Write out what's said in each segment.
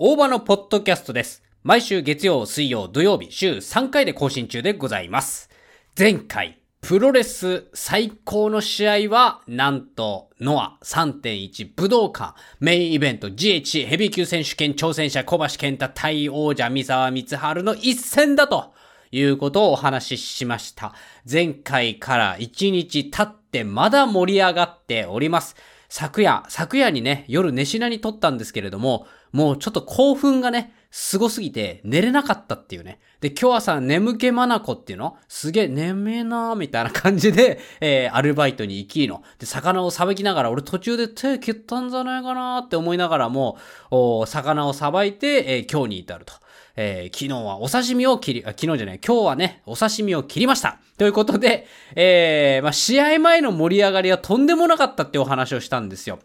大場のポッドキャストです。毎週月曜、水曜、土曜日、週3回で更新中でございます。前回、プロレス最高の試合は、なんと、ノア3.1武道館メインイベント GH ヘビー級選手権挑戦者小橋健太対王者三沢光晴の一戦だということをお話ししました。前回から1日経ってまだ盛り上がっております。昨夜、昨夜にね、夜寝しなに撮ったんですけれども、もうちょっと興奮がね、すすぎて寝れなかったっていうね。で、今日朝眠気まなこっていうの？すげえ眠えなーみたいな感じで、えー、アルバイトに行きの。で、魚をさばきながら、俺途中で手切ったんじゃないかなーって思いながらも、お魚をさばいて、えー、今日に至ると。えー、昨日はお刺身を切り、あ、昨日じゃない、今日はね、お刺身を切りました。ということで、えー、まあ、試合前の盛り上がりはとんでもなかったってお話をしたんですよ。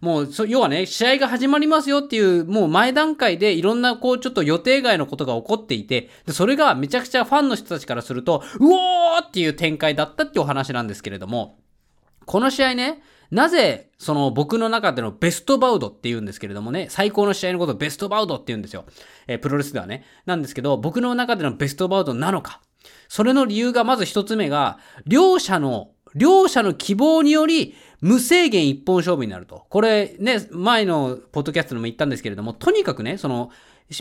もう、要はね、試合が始まりますよっていう、もう前段階でいろんなこう、ちょっと予定外のことが起こっていて、で、それがめちゃくちゃファンの人たちからすると、うおーっていう展開だったってお話なんですけれども、この試合ね、なぜ、その僕の中でのベストバウドって言うんですけれどもね、最高の試合のことをベストバウドって言うんですよ。えー、プロレスではね。なんですけど、僕の中でのベストバウドなのか。それの理由がまず一つ目が、両者の、両者の希望により、無制限一本勝負になると。これね、前のポッドキャストでも言ったんですけれども、とにかくね、その、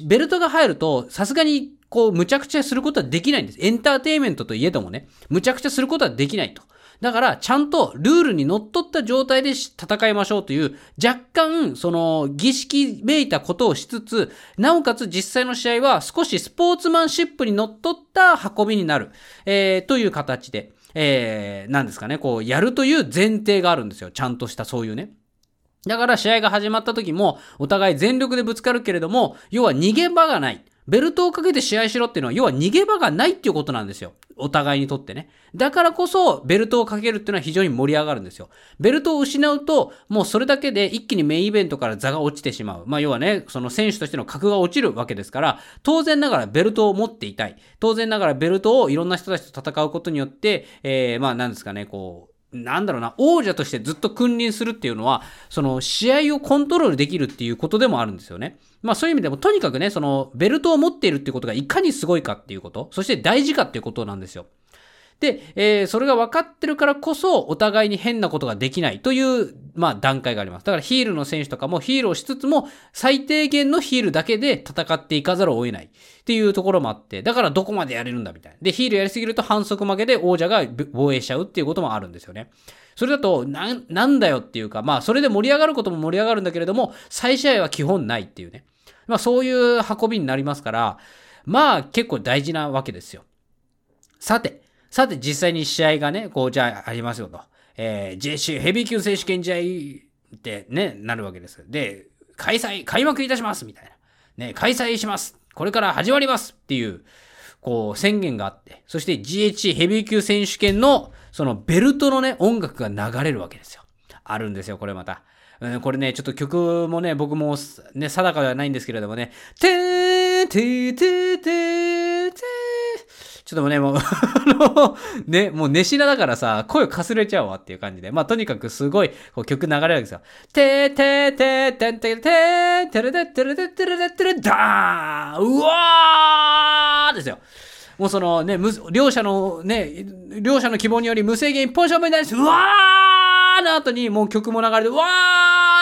ベルトが入ると、さすがに、こう、無茶苦茶することはできないんです。エンターテイメントといえどもね、無茶苦茶することはできないと。だから、ちゃんとルールにのっとった状態で戦いましょうという、若干、その、儀式めいたことをしつつ、なおかつ実際の試合は少しスポーツマンシップにのっとった運びになる、えー、という形で、えー、なんですかね、こう、やるという前提があるんですよ。ちゃんとしたそういうね。だから試合が始まった時も、お互い全力でぶつかるけれども、要は逃げ場がない。ベルトをかけて試合しろっていうのは、要は逃げ場がないっていうことなんですよ。お互いにとってね。だからこそ、ベルトをかけるっていうのは非常に盛り上がるんですよ。ベルトを失うと、もうそれだけで一気にメインイベントから座が落ちてしまう。まあ要はね、その選手としての格が落ちるわけですから、当然ながらベルトを持っていたい。当然ながらベルトをいろんな人たちと戦うことによって、えー、まあなんですかね、こう、なんだろうな、王者としてずっと君臨するっていうのは、その試合をコントロールできるっていうことでもあるんですよね。まあそういう意味でも、とにかくね、そのベルトを持っているっていうことがいかにすごいかっていうこと、そして大事かっていうことなんですよ。で、えー、それが分かってるからこそ、お互いに変なことができないという、まあ段階があります。だからヒールの選手とかもヒールをしつつも、最低限のヒールだけで戦っていかざるを得ないっていうところもあって、だからどこまでやれるんだみたいな。で、ヒールやりすぎると反則負けで王者が防衛しちゃうっていうこともあるんですよね。それだと、な、なんだよっていうか、まあ、それで盛り上がることも盛り上がるんだけれども、再試合は基本ないっていうね。まあ、そういう運びになりますから、まあ、結構大事なわけですよ。さて、さて、実際に試合がね、こう、じゃあ、ありますよと。えー、JC ヘビー級選手権試合ってね、なるわけです。で、開催、開幕いたしますみたいな。ね、開催しますこれから始まりますっていう、こう、宣言があって、そして GH ヘビー級選手権の、そのベルトのね、音楽が流れるわけですよ。あるんですよ、これまた。うん、これね、ちょっと曲もね、僕もね、定かではないんですけれどもね、てーてーてーちょっとね、もう、ね、もう寝しなだからさ、声かすれちゃうわっていう感じで。まあ、とにかくすごい、こう曲流れるわけですよ。てーてーてーてーてーてーてれててれててれてれダーうわーですよ。もうそのね、両者のね、両者の希望により無制限一本勝負になります。うわーの後にもう曲も流れて、うわ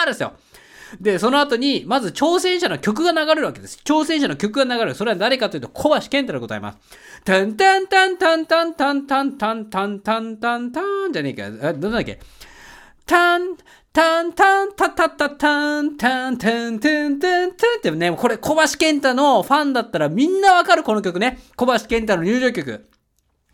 ーですよ。で、その後に、まず挑戦者の曲が流れるわけです。挑戦者の曲が流れる。それは誰かというと、小橋健太でございます。タンタンタンタンタンタンタンタンタンタンタンタンじゃねえか。あ、どんだっけタン、タンタンタタタタンタンタンタンタンタンってね、これ小橋健太のファンだったらみんなわかるこの曲ね。小橋健太の入場曲。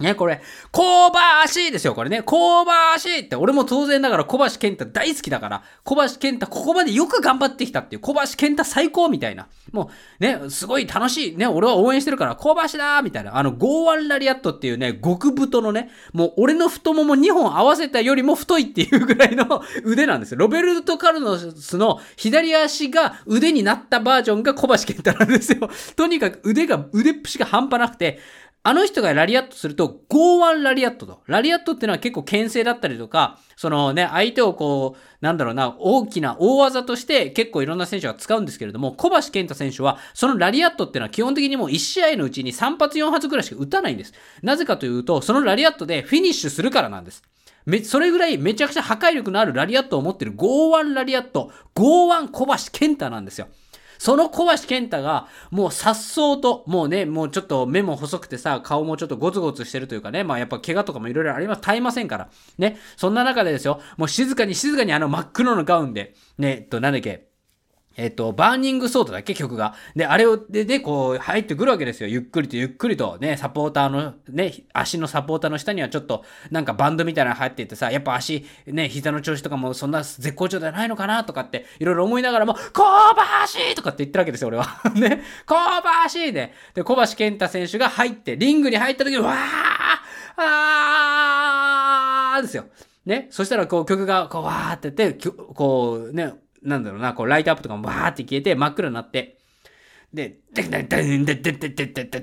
ね、これ、香ばしいですよ、これね。香ばしいって、俺も当然ながら小橋健太大好きだから、小橋健太ここまでよく頑張ってきたっていう、小橋健太最高みたいな。もう、ね、すごい楽しい。ね、俺は応援してるから、香ばしだーみたいな。あの、ゴーワンラリアットっていうね、極太のね、もう俺の太もも2本合わせたよりも太いっていうぐらいの 腕なんですよ。ロベルト・カルノスの左足が腕になったバージョンが小橋健太なんですよ。とにかく腕が、腕っぷしが半端なくて、あの人がラリアットすると、剛腕ラリアットと。ラリアットってのは結構牽制だったりとか、そのね、相手をこう、なんだろうな、大きな大技として結構いろんな選手が使うんですけれども、小橋健太選手は、そのラリアットってのは基本的にもう1試合のうちに3発4発ぐらいしか打たないんです。なぜかというと、そのラリアットでフィニッシュするからなんです。め、それぐらいめちゃくちゃ破壊力のあるラリアットを持ってる剛腕ラリアット、剛腕小橋健太なんですよ。その小橋健太が、もう颯爽と、もうね、もうちょっと目も細くてさ、顔もちょっとゴツゴツしてるというかね、まあやっぱ怪我とかもいろいろあります、絶えませんから。ね。そんな中でですよ、もう静かに静かにあの真っ黒のガウンで、ね、えっと、なんだっけ、えっと、バーニングソードだっけ？曲が。で、あれを、で、で、こう、入ってくるわけですよ。ゆっくりとゆっくりと、ね、サポーターの、ね、足のサポーターの下にはちょっと、なんかバンドみたいなの入っていてさ、やっぱ足、ね、膝の調子とかもそんな絶好調じゃないのかなとかって、いろいろ思いながらも、小橋とかって言ってるわけですよ、俺は。ね、小橋で、で、小橋健太選手が入って、リングに入った時に、わーあーですよ。ね、そしたらこう曲がこうわーってって、こうね、なんだろうな、こうライトアップとかもバーって消えて真っ暗になって、で、で、で、で、で、で、で、で、で、で、で、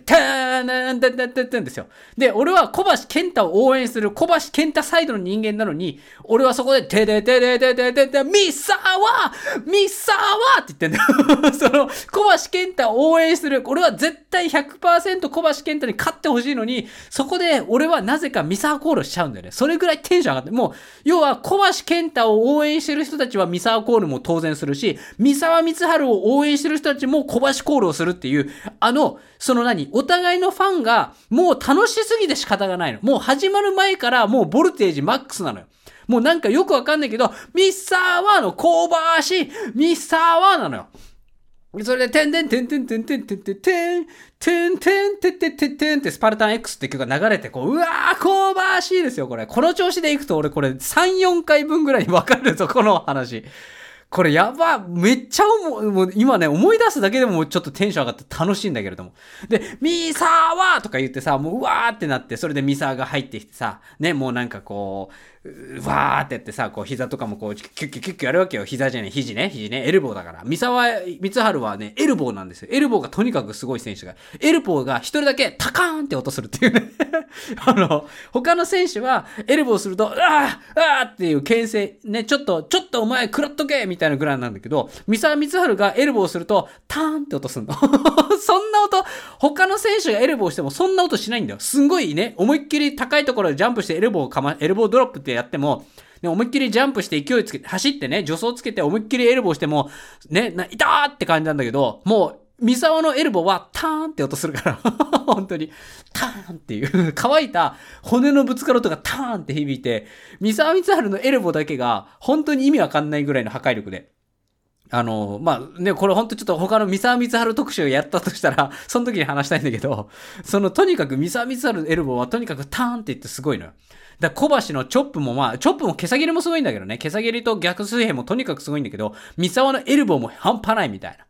で、で、で、で、ですよ。で、俺は小橋健太を応援する小橋健太サイドの人間なのに、俺はそこで、で、で、で、で、で、で、で、で、ミッサワミサワって言ってんだよ。その、小橋健太を応援する。俺は絶対100%小橋健太に勝ってほしいのに、そこで俺はなぜかミサワコールしちゃうんだよね。それぐらいテンション上がって。もう、要は小橋健太を応援してる人たちはミサワコールも当然するし、三沢光晴を応援してる人たちも小橋コールをするっていう、あの、その何お互いのファンがもう楽しすぎて仕方がないの。もう始まる前からもうボルテージマックスなのよ。もうなんかよくわかんないけど、ミッサーワーの香ばしい、ミッサーワーなのよ。それで、てんてんてんてんてんてんてんてんてん、てんてんてんてんてんてんってスパルタン X って曲が流れて、こう、うわー、香ばしいですよ、これ。この調子でいくと俺これ3、4回分ぐらいにわかるぞ、この話。これやば、めっちゃ思う、もう今ね、思い出すだけでもちょっとテンション上がって楽しいんだけれども。で、ミサーはとか言ってさ、もううわーってなって、それでミサーが入ってきてさ、ね、もうなんかこう、わーってやってさ、こう膝とかもこう、キュッキュッキュッキュやるわけよ。膝じゃねえ、肘ね、肘ね、エルボーだから。三沢光晴はね、エルボーなんですよ。エルボーがとにかくすごい選手が。エルボーが一人だけタカーンって音するっていうね あの、他の選手は、エルボーすると、あーあーっていう牽制、ね、ちょっと、ちょっとお前食らっとけみたいなぐらいなんだけど、三沢光晴がエルボーすると、ターンって音するの。そんな音、他の選手がエルボーしてもそんな音しないんだよ。すんごいね、思いっきり高いところでジャンプしてエルボーかま、エルボードロップってやっても、ね、思いっきりジャンプして勢いつけて、走ってね、助走つけて思いっきりエルボーしても、ね、な、いたーって感じなんだけど、もう、ミサオのエルボーはターンって音するから 本当に、ターンっていう乾いた骨のぶつかる音がターンって響いて、ミサオミツハルのエルボーだけが本当に意味わかんないぐらいの破壊力で。あの、まあ、ね、これほんとちょっと他の三沢光春特集をやったとしたら、その時に話したいんだけど、そのとにかく三沢光春のエルボーはとにかくターンって言ってすごいのよ。だ小橋のチョップもまあ、チョップも毛下切りもすごいんだけどね。毛下切りと逆水平もとにかくすごいんだけど、三沢のエルボーも半端ないみたいな。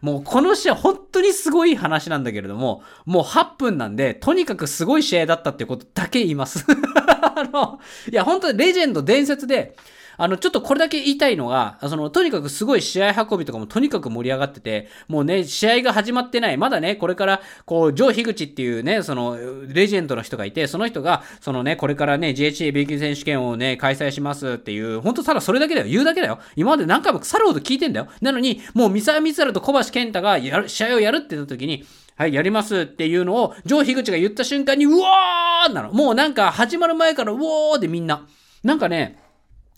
もうこの試合本当にすごい話なんだけれども、もう8分なんで、とにかくすごい試合だったってことだけ言います。あの、いや本当にレジェンド伝説で、あの、ちょっとこれだけ言いたいのが、その、とにかくすごい試合運びとかもとにかく盛り上がってて、もうね、試合が始まってない。まだね、これから、こう、ジョー・ヒグチっていうね、その、レジェンドの人がいて、その人が、そのね、これからね、GHA 米級選手権をね、開催しますっていう、ほんとただそれだけだよ。言うだけだよ。今まで何回も腐るほど聞いてんだよ。なのに、もう、三沢光晴と小橋健太がやる、試合をやるって言った時に、はい、やりますっていうのを、ジョー・ヒグチが言った瞬間に、うわーなの。もうなんか、始まる前から、うおーでみんな。なんかね、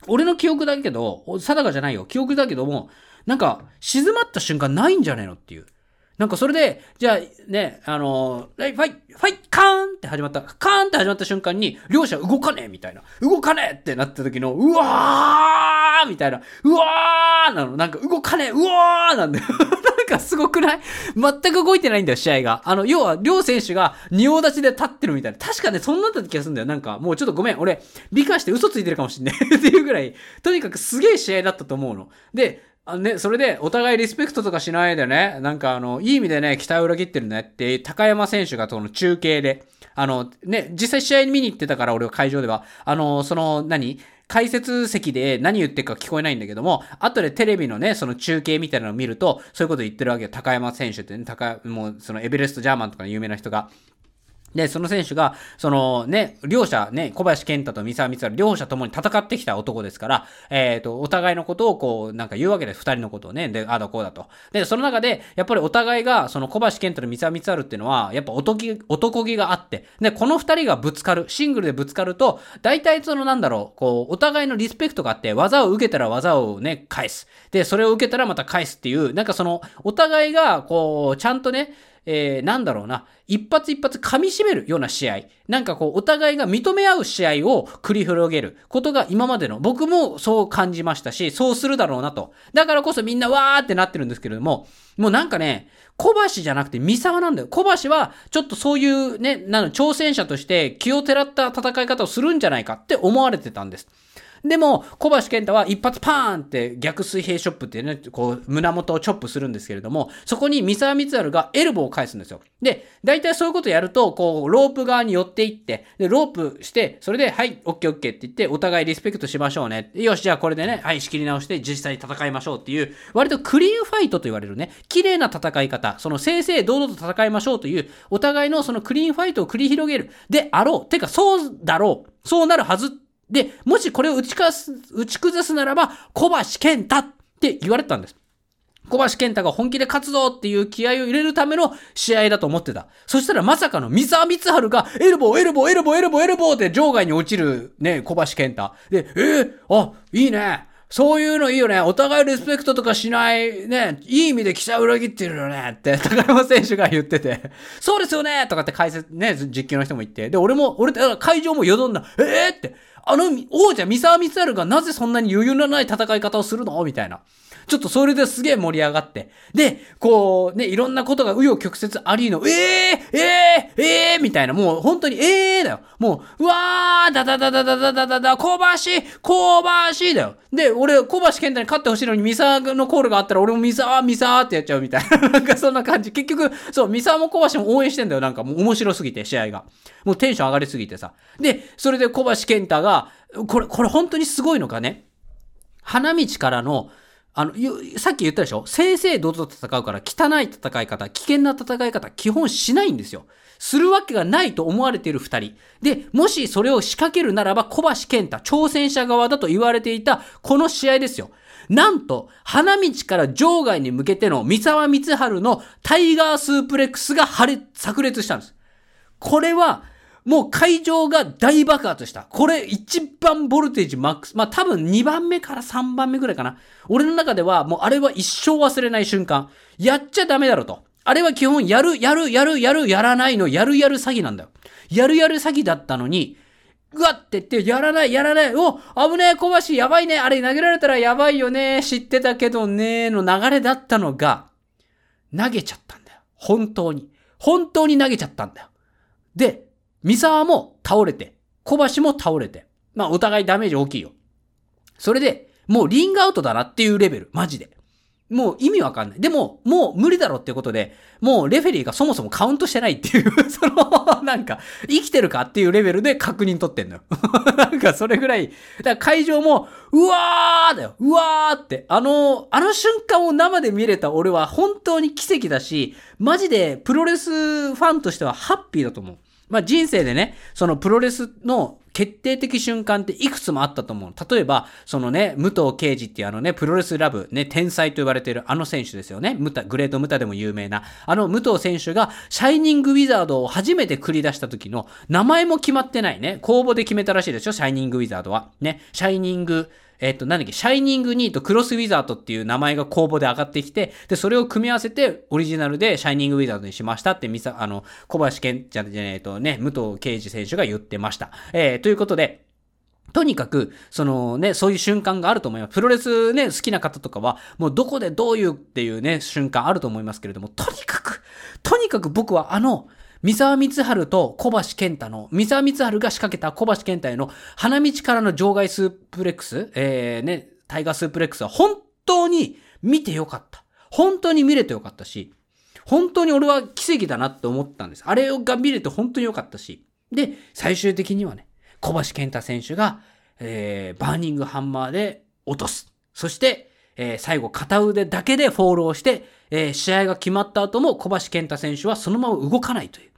俺の記憶だけど、定かじゃないよ。記憶だけども、なんか、静まった瞬間ないんじゃねえのっていう。なんかそれで、じゃあね、あのー、ファイ、ファイ、カーンって始まった、カーンって始まった瞬間に、両者動かねえみたいな。動かねえってなった時の、うわーみたいな。うわーなの。なんか動かねえうわーなんだよ。なんかすごくない？全く動いてないんだよ、試合が。あの、要は、両選手が仁王立ちで立ってるみたいな。確かね、そんなんだった気がするんだよ。なんか、もうちょっとごめん。俺、理解して嘘ついてるかもしんない っていうぐらい、とにかくすげえ試合だったと思うの。で、あね、それで、お互いリスペクトとかしないでね、なんかあの、いい意味でね、期待を裏切ってるねって、高山選手がその中継で、あの、ね、実際試合見に行ってたから、俺は会場では、あの、その、何？解説席で何言ってるか聞こえないんだけども、後でテレビのね、その中継みたいなのを見ると、そういうこと言ってるわけよ。高山選手ってね、高、もうそのエベレストジャーマンとかの有名な人が。で、その選手が、そのね、両者ね、小林健太と三沢光晴、両者ともに戦ってきた男ですから、えっ、ー、と、お互いのことをこう、なんか言うわけです。二人のことをね。で、ああだこうだと。で、その中で、やっぱりお互いが、その小林健太と三沢光晴っていうのは、やっぱ男気、男気があって、で、この二人がぶつかる、シングルでぶつかると、大体そのなんだろう、こう、お互いのリスペクトがあって、技を受けたら技をね、返す。で、それを受けたらまた返すっていう、なんかその、お互いが、こう、ちゃんとね、えー、なんだろうな、一発一発噛み締めるような試合。なんかこう、お互いが認め合う試合を繰り広げることが今までの、僕もそう感じましたし、そうするだろうなと。だからこそみんなわーってなってるんですけれども、もうなんかね、小橋じゃなくて三沢なんだよ。小橋は、ちょっとそういうね、なの、挑戦者として気をてらった戦い方をするんじゃないかって思われてたんです。でも、小橋健太は一発パーンって逆水平ショップってね、こう、胸元をチョップするんですけれども、そこに三沢光晴がエルボーを返すんですよ。で、大体そういうことやると、こう、ロープ側に寄っていって、で、ロープして、それで、はい、オッケーオッケーって言って、お互いリスペクトしましょうね。よし、じゃあこれでね、はい、仕切り直して実際に戦いましょうっていう、割とクリーンファイトと言われるね、綺麗な戦い方、その正々堂々と戦いましょうという、お互いのそのクリーンファイトを繰り広げる。であろう。てか、そうだろう。そうなるはずで、もしこれを打ちかす、打ち崩すならば、小橋健太って言われたんです。小橋健太が本気で勝つぞっていう気合を入れるための試合だと思ってた。そしたらまさかの三沢光晴がエルボー、エルボー、エルボー、エルボー、エルボーで場外に落ちるね、小橋健太。で、えー、あ、いいね。そういうのいいよね。お互いリスペクトとかしない、ね、いい意味で期待裏切ってるよねって、高山選手が言ってて、そうですよねとかって解説、ね、実況の人も言って、で、俺も、俺、会場もよどんだ、ええー、って、あの王者三沢光晴がなぜそんなに余裕のない戦い方をするの？みたいな。ちょっとそれですげえ盛り上がって。で、こう、ね、いろんなことが紆余曲折ありの、ええー、ええー、ええー、みたいな、もう本当にええ、だよ。もう、うわー、だだだだだだだだだ、小橋、小橋だよ。で、俺、小橋健太に勝ってほしいのに、三沢のコールがあったら、俺も三沢、三沢ってやっちゃうみたいな。なんかそんな感じ。結局、そう、三沢も小橋も応援してんだよ。なんかもう面白すぎて、試合が。もうテンション上がりすぎてさ。で、それで小橋健太が、これ、これ本当にすごいのかね？花道からの、あの、さっき言ったでしょ？正々堂々と戦うから汚い戦い方、危険な戦い方、基本しないんですよ。するわけがないと思われている二人。で、もしそれを仕掛けるならば小橋健太、挑戦者側だと言われていたこの試合ですよ。なんと、花道から場外に向けての三沢光晴のタイガースープレックスが破裂、炸裂したんです。これは、もう会場が大爆発した。これ一番ボルテージマックス。まあ多分2番目から3番目ぐらいかな。俺の中ではもうあれは一生忘れない瞬間。やっちゃダメだろと。あれは基本やる、やる、やる、やる、やらないの、やるやる詐欺なんだよ。やるやる詐欺だったのに、うわって言って、やらない、やらない、お危ねえ、小橋、やばいね、あれ投げられたらやばいよね、知ってたけどね、の流れだったのが、投げちゃったんだよ。本当に。本当に投げちゃったんだよ。で、三沢も倒れて、小橋も倒れて。まあお互いダメージ大きいよ。それで、もうリングアウトだなっていうレベル。マジで。もう意味わかんない。でも、もう無理だろってことで、もうレフェリーがそもそもカウントしてないっていう その、なんか、生きてるかっていうレベルで確認取ってんのよ。なんかそれぐらい、だから会場も、うわーだよ、うわーって、あの、あの瞬間を生で見れた俺は本当に奇跡だし、マジでプロレスファンとしてはハッピーだと思う。まあ人生でね、そのプロレスの決定的瞬間っていくつもあったと思う。例えば、そのね、武藤敬司っていうあのね、プロレスラブ、ね、天才と言われているあの選手ですよね。ムタ、グレートムタでも有名な。あの武藤選手が、シャイニングウィザードを初めて繰り出した時の、名前も決まってないね。公募で決めたらしいですよ、シャイニングウィザードは。ね、シャイニング、えっ、と、なんだっけ、シャイニングニーとクロスウィザードっていう名前が公募で上がってきて、で、それを組み合わせて、オリジナルでシャイニングウィザードにしましたって、みさ、あの、小林健、じゃねえとね、武藤敬司選手が言ってました。えー、ということで、とにかく、そのね、そういう瞬間があると思います。プロレスね、好きな方とかは、もうどこでどういうっていうね、瞬間あると思いますけれども、とにかく、とにかく僕はあの、三沢光晴と小橋健太の、三沢光晴が仕掛けた小橋健太への花道からの場外スープレックス、えー、ね、タイガースープレックスは本当に見てよかった。本当に見れてよかったし、本当に俺は奇跡だなって思ったんです。あれが見れて本当によかったし。で、最終的にはね、小橋健太選手が、えー、バーニングハンマーで落とす。そして、えー、最後片腕だけでフォールをして、えー、試合が決まった後も小橋健太選手はそのまま動かないという。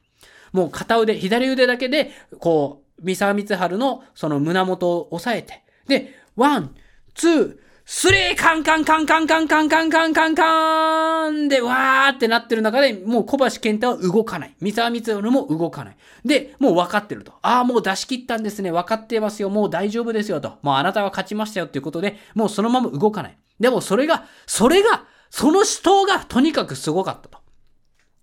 もう片腕、左腕だけで、こう、三沢光晴のその胸元を押さえて、で、ワン、ツー、スリーカンカンカンカンカンカンカンカンカンカンで、わーってなってる中で、もう小橋健太は動かない。三沢光晴も動かない。で、もう分かってると。ああ、もう出し切ったんですね。分かってますよ。もう大丈夫ですよと。もうあなたは勝ちましたよっていうことで、もうそのまま動かない。でもそれが、それが、その死闘がとにかくすごかったと。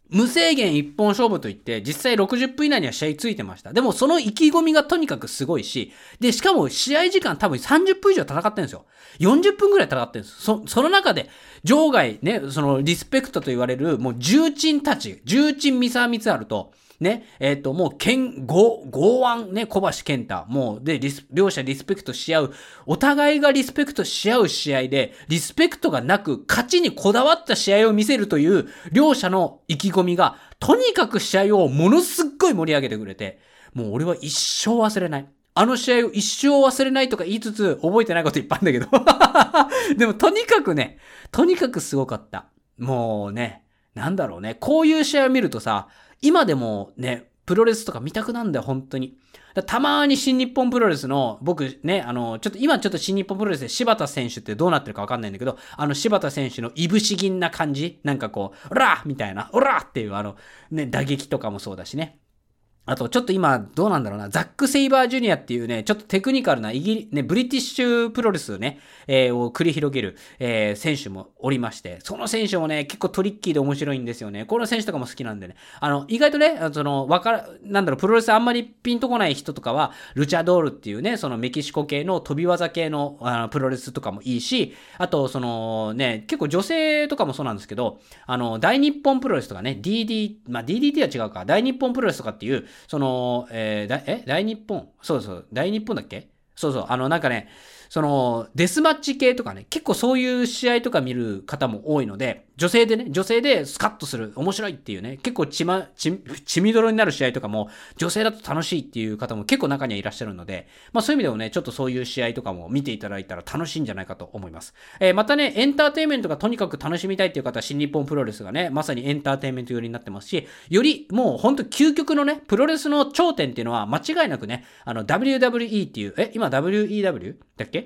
無制限一本勝負といって、実際60分以内には試合ついてました。でもその意気込みがとにかくすごいし、で、しかも試合時間多分30分以上戦ってるんですよ。40分くらい戦ってるんです。そ、その中で、場外ね、そのリスペクトと言われる、もう重鎮たち、重鎮三沢光春と、ね、えっ、ー、と、もう、剣、豪、豪腕ね、小橋健太。もう、で、リス、両者リスペクトし合う。お互いがリスペクトし合う試合で、リスペクトがなく、勝ちにこだわった試合を見せるという、両者の意気込みが、とにかく試合をものすっごい盛り上げてくれて、もう俺は一生忘れない。あの試合を一生忘れないとか言いつつ、覚えてないこといっぱいあるんだけど。でも、とにかくね、とにかくすごかった。もうね、なんだろうね。こういう試合を見るとさ、今でもね、プロレスとか見たくなんだよ、本当に。たまに新日本プロレスの、僕ね、あの、ちょっと今ちょっと新日本プロレスで柴田選手ってどうなってるかわかんないんだけど、あの柴田選手のいぶし銀な感じ？なんかこう、オラーみたいな、オラーっていうあの、ね、打撃とかもそうだしね。あと、ちょっと今、どうなんだろうな、ザック・セイバージュニアっていうね、ちょっとテクニカルなイギリ、ね、ブリティッシュプロレスね、えー、を繰り広げる、えー、選手もおりまして、その選手もね、結構トリッキーで面白いんですよね。この選手とかも好きなんでね。あの、意外とね、その、わから、なんだろう、プロレスあんまりピンとこない人とかは、ルチャドールっていうね、そのメキシコ系の飛び技系のあのプロレスとかもいいし、あと、そのね、結構女性とかもそうなんですけど、あの、大日本プロレスとかね、DD、まあ、DDT は違うか、大日本プロレスとかっていう、その、えーえー、だえ？大日本？そうそう、大日本だっけ？そうそう、あの、なんかね、その、デスマッチ系とかね、結構そういう試合とか見る方も多いので、女性でね、女性でスカッとする、面白いっていうね、結構血ま、血、血みどろになる試合とかも、女性だと楽しいっていう方も結構中にはいらっしゃるので、まあそういう意味でもね、ちょっとそういう試合とかも見ていただいたら楽しいんじゃないかと思います。えー、またね、エンターテインメントがとにかく楽しみたいっていう方は、新日本プロレスがね、まさにエンターテインメント寄りになってますし、よりもうほんと究極のね、プロレスの頂点っていうのは間違いなくね、あの WWE っていう、え、今 WEW だっけ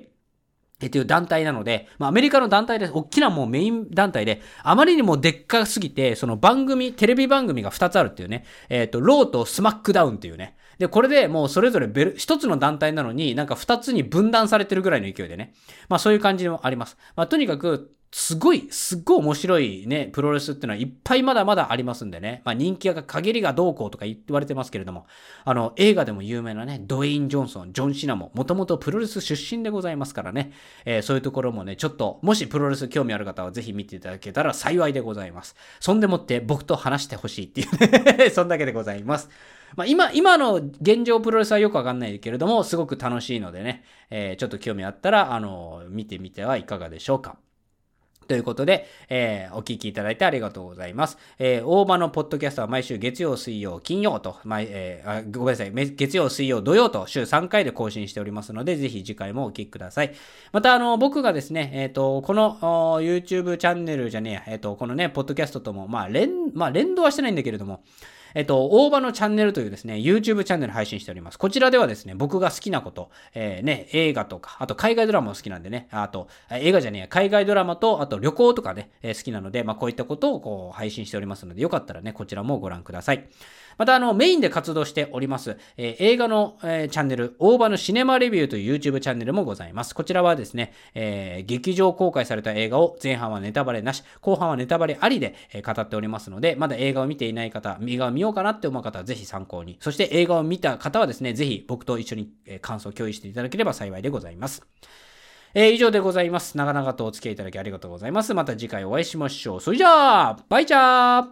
えという団体なので、まあ、アメリカの団体です。大きなもうメイン団体で、あまりにもでっかすぎて、その番組、テレビ番組が2つあるっていうね、えっ、ー、と、ローとスマックダウンっていうね。で、これでもうそれぞれベル、1つの団体なのになんか2つに分断されてるぐらいの勢いでね。まあそういう感じもあります。まあとにかく、すごい、すっごい面白いね、プロレスっていうのはいっぱいまだまだありますんでね。まあ人気が限りがどうこうとか言われてますけれども、あの、映画でも有名なね、ドウェイン・ジョンソン、ジョン・シナも、もともとプロレス出身でございますからね、えー、そういうところもね、ちょっと、もしプロレス興味ある方はぜひ見ていただけたら幸いでございます。そんでもって僕と話してほしいっていうね そんだけでございます。まあ、今、今の現状プロレスはよくわかんないけれども、すごく楽しいのでね、えー、ちょっと興味あったら、あの、見てみてはいかがでしょうか。ということで、えー、お聞きいただいてありがとうございます。えー、大場のポッドキャストは毎週月曜、水曜、金曜と、毎えー、あごめんなさい、月曜、水曜、土曜と週3回で更新しておりますので、ぜひ次回もお聞きください。また、あの、僕がですね、えっ、ー、と、この YouTube チャンネルじゃねえや、えっ、ー、と、このね、ポッドキャストとも、まあ、連、まあ、連動はしてないんだけれども、えっと、大場のチャンネルというですね、YouTube チャンネル配信しております。こちらではですね、僕が好きなこと、えー、ね、映画とか、あと海外ドラマも好きなんでね、あと、映画じゃねえ、海外ドラマと、あと旅行とかね、えー、好きなので、まあこういったことをこう配信しておりますので、よかったらね、こちらもご覧ください。また、あの、メインで活動しております、えー、映画の、えー、チャンネル、大場のシネマレビューという YouTube チャンネルもございます。こちらはですね、えー、劇場公開された映画を前半はネタバレなし、後半はネタバレありで、えー、語っておりますので、まだ映画を見ていない方、映画を見ようかなって思う方はぜひ参考に。そして映画を見た方はですね、ぜひ僕と一緒に、え、感想を共有していただければ幸いでございます。えー、以上でございます。長々とお付き合いいただきありがとうございます。また次回お会いしましょう。それじゃあ、バイチャー